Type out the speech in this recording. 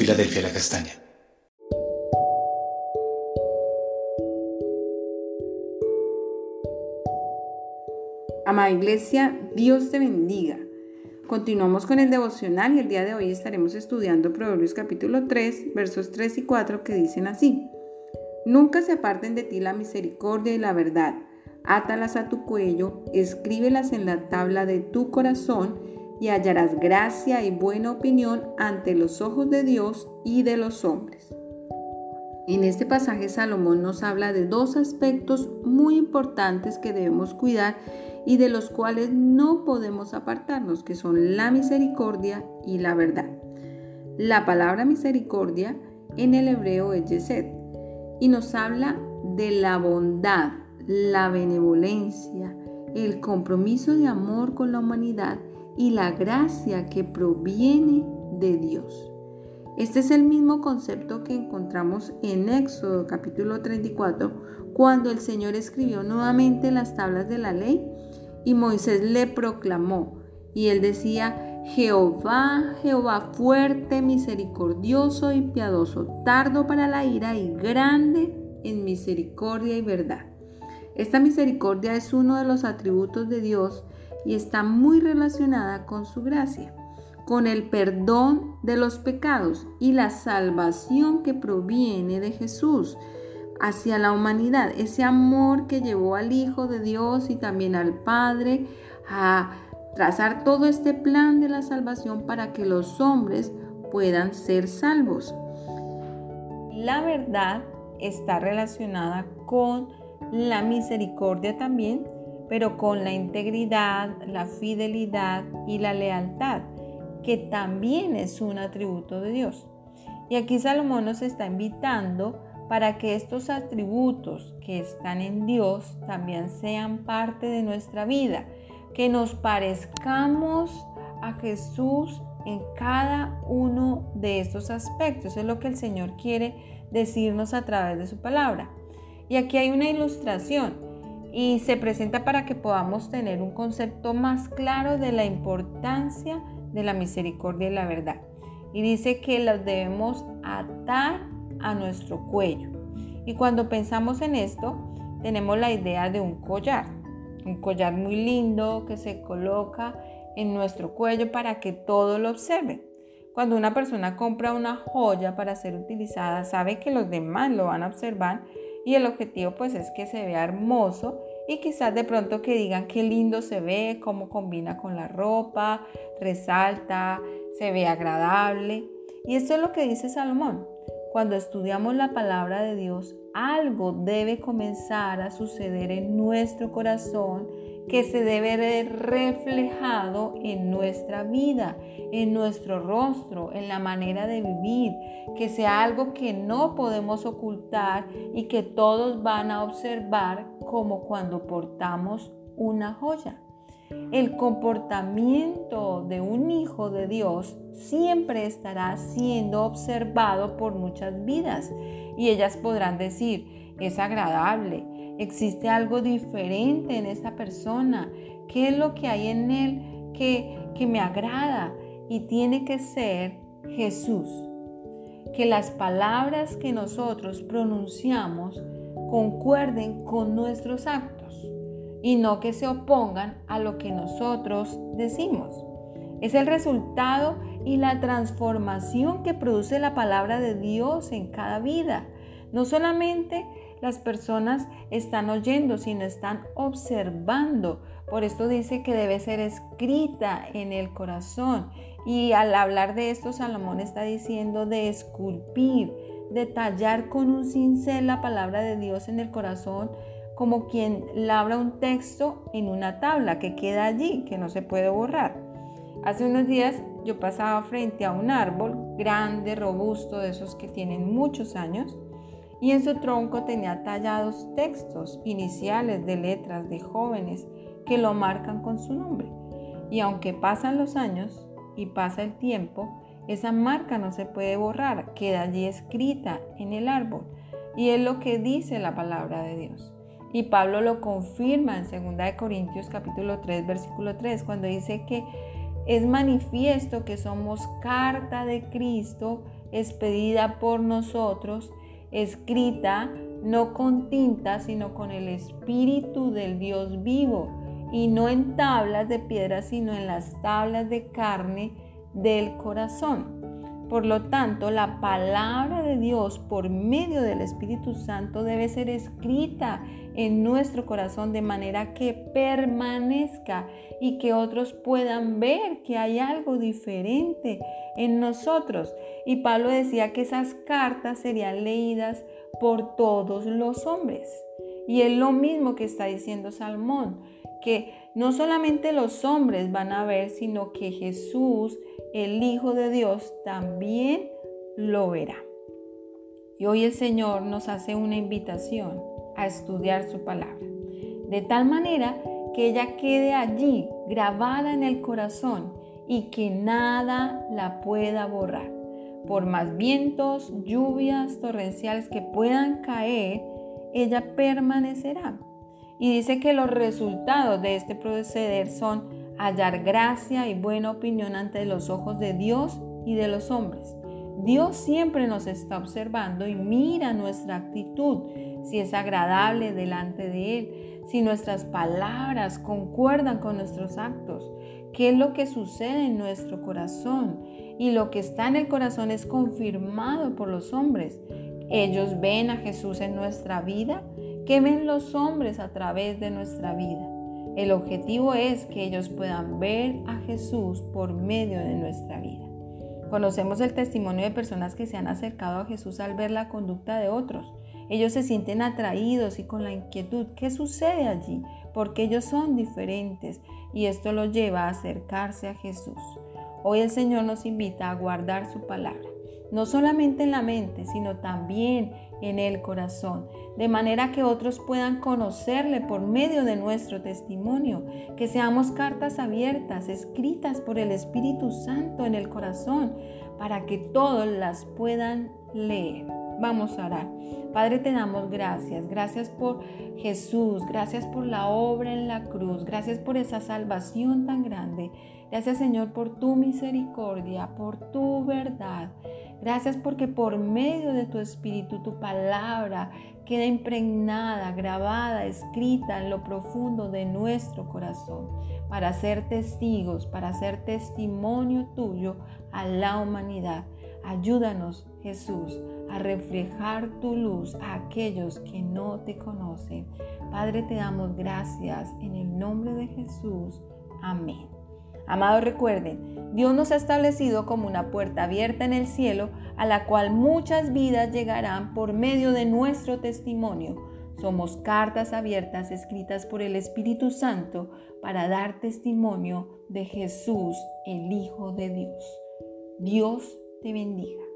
Filadelfia La Castaña. Amada Iglesia, Dios te bendiga. Continuamos con el devocional y el día de hoy estaremos estudiando Proverbios capítulo 3, versos 3 y 4 que dicen así. Nunca se aparten de ti la misericordia y la verdad. Átalas a tu cuello, escríbelas en la tabla de tu corazón y hallarás gracia y buena opinión ante los ojos de Dios y de los hombres. En este pasaje Salomón nos habla de dos aspectos muy importantes que debemos cuidar y de los cuales no podemos apartarnos, que son la misericordia y la verdad. La palabra misericordia en el hebreo es yesed y nos habla de la bondad, la benevolencia, el compromiso de amor con la humanidad y la gracia que proviene de Dios. Este es el mismo concepto que encontramos en Éxodo capítulo 34, cuando el Señor escribió nuevamente las tablas de la ley y Moisés le proclamó. Y él decía, Jehová, Jehová fuerte, misericordioso y piadoso, tardo para la ira y grande en misericordia y verdad. Esta misericordia es uno de los atributos de Dios y está muy relacionada con su gracia, con el perdón de los pecados y la salvación que proviene de Jesús hacia la humanidad, ese amor que llevó al Hijo de Dios y también al Padre a trazar todo este plan de la salvación para que los hombres puedan ser salvos. La verdad está relacionada con la misericordia también, pero con la integridad, la fidelidad y la lealtad, que también es un atributo de Dios. Y aquí Salomón nos está invitando para que estos atributos que están en Dios también sean parte de nuestra vida, que nos parezcamos a Jesús en cada uno de estos aspectos. es lo que el Señor quiere decirnos a través de su palabra. Y aquí hay una ilustración y se presenta para que podamos tener un concepto más claro de la importancia de la misericordia y la verdad. Y dice que los debemos atar a nuestro cuello. Y cuando pensamos en esto, tenemos la idea de un collar, un collar muy lindo que se coloca en nuestro cuello para que todo lo observe. Cuando una persona compra una joya para ser utilizada, sabe que los demás lo van a observar y el objetivo pues es que se vea hermoso y quizás de pronto que digan qué lindo se ve, cómo combina con la ropa, resalta, se ve agradable. Y esto es lo que dice Salomón. Cuando estudiamos la palabra de Dios, algo debe comenzar a suceder en nuestro corazón que se debe ver reflejado en nuestra vida, en nuestro rostro, en la manera de vivir, que sea algo que no podemos ocultar y que todos van a observar como cuando portamos una joya. El comportamiento de un hijo de Dios siempre estará siendo observado por muchas vidas y ellas podrán decir, es agradable, existe algo diferente en esta persona, ¿qué es lo que hay en él que, que me agrada? Y tiene que ser Jesús. Que las palabras que nosotros pronunciamos concuerden con nuestros actos y no que se opongan a lo que nosotros decimos. Es el resultado y la transformación que produce la palabra de Dios en cada vida. No solamente las personas están oyendo, sino están observando. Por esto dice que debe ser escrita en el corazón. Y al hablar de esto, Salomón está diciendo de esculpir, de tallar con un cincel la palabra de Dios en el corazón como quien labra un texto en una tabla que queda allí, que no se puede borrar. Hace unos días yo pasaba frente a un árbol grande, robusto, de esos que tienen muchos años, y en su tronco tenía tallados textos iniciales de letras de jóvenes que lo marcan con su nombre. Y aunque pasan los años y pasa el tiempo, esa marca no se puede borrar, queda allí escrita en el árbol. Y es lo que dice la palabra de Dios. Y Pablo lo confirma en 2 Corintios capítulo 3, versículo 3, cuando dice que es manifiesto que somos carta de Cristo expedida por nosotros, escrita no con tinta, sino con el Espíritu del Dios vivo, y no en tablas de piedra, sino en las tablas de carne del corazón. Por lo tanto, la palabra de Dios por medio del Espíritu Santo debe ser escrita en nuestro corazón de manera que permanezca y que otros puedan ver que hay algo diferente en nosotros. Y Pablo decía que esas cartas serían leídas por todos los hombres. Y es lo mismo que está diciendo Salmón, que no solamente los hombres van a ver, sino que Jesús el Hijo de Dios también lo verá. Y hoy el Señor nos hace una invitación a estudiar su palabra, de tal manera que ella quede allí grabada en el corazón y que nada la pueda borrar. Por más vientos, lluvias torrenciales que puedan caer, ella permanecerá. Y dice que los resultados de este proceder son hallar gracia y buena opinión ante los ojos de Dios y de los hombres. Dios siempre nos está observando y mira nuestra actitud, si es agradable delante de Él, si nuestras palabras concuerdan con nuestros actos, qué es lo que sucede en nuestro corazón. Y lo que está en el corazón es confirmado por los hombres. Ellos ven a Jesús en nuestra vida. ¿Qué ven los hombres a través de nuestra vida? El objetivo es que ellos puedan ver a Jesús por medio de nuestra vida. Conocemos el testimonio de personas que se han acercado a Jesús al ver la conducta de otros. Ellos se sienten atraídos y con la inquietud, ¿qué sucede allí? Porque ellos son diferentes y esto los lleva a acercarse a Jesús. Hoy el Señor nos invita a guardar su palabra, no solamente en la mente, sino también en el corazón, de manera que otros puedan conocerle por medio de nuestro testimonio, que seamos cartas abiertas, escritas por el Espíritu Santo en el corazón, para que todos las puedan leer. Vamos a orar. Padre, te damos gracias. Gracias por Jesús. Gracias por la obra en la cruz. Gracias por esa salvación tan grande. Gracias Señor por tu misericordia, por tu verdad. Gracias porque por medio de tu Espíritu, tu palabra queda impregnada, grabada, escrita en lo profundo de nuestro corazón, para ser testigos, para ser testimonio tuyo a la humanidad. Ayúdanos, Jesús, a reflejar tu luz a aquellos que no te conocen. Padre, te damos gracias en el nombre de Jesús. Amén. Amados, recuerden, Dios nos ha establecido como una puerta abierta en el cielo a la cual muchas vidas llegarán por medio de nuestro testimonio. Somos cartas abiertas escritas por el Espíritu Santo para dar testimonio de Jesús, el Hijo de Dios. Dios te bendiga.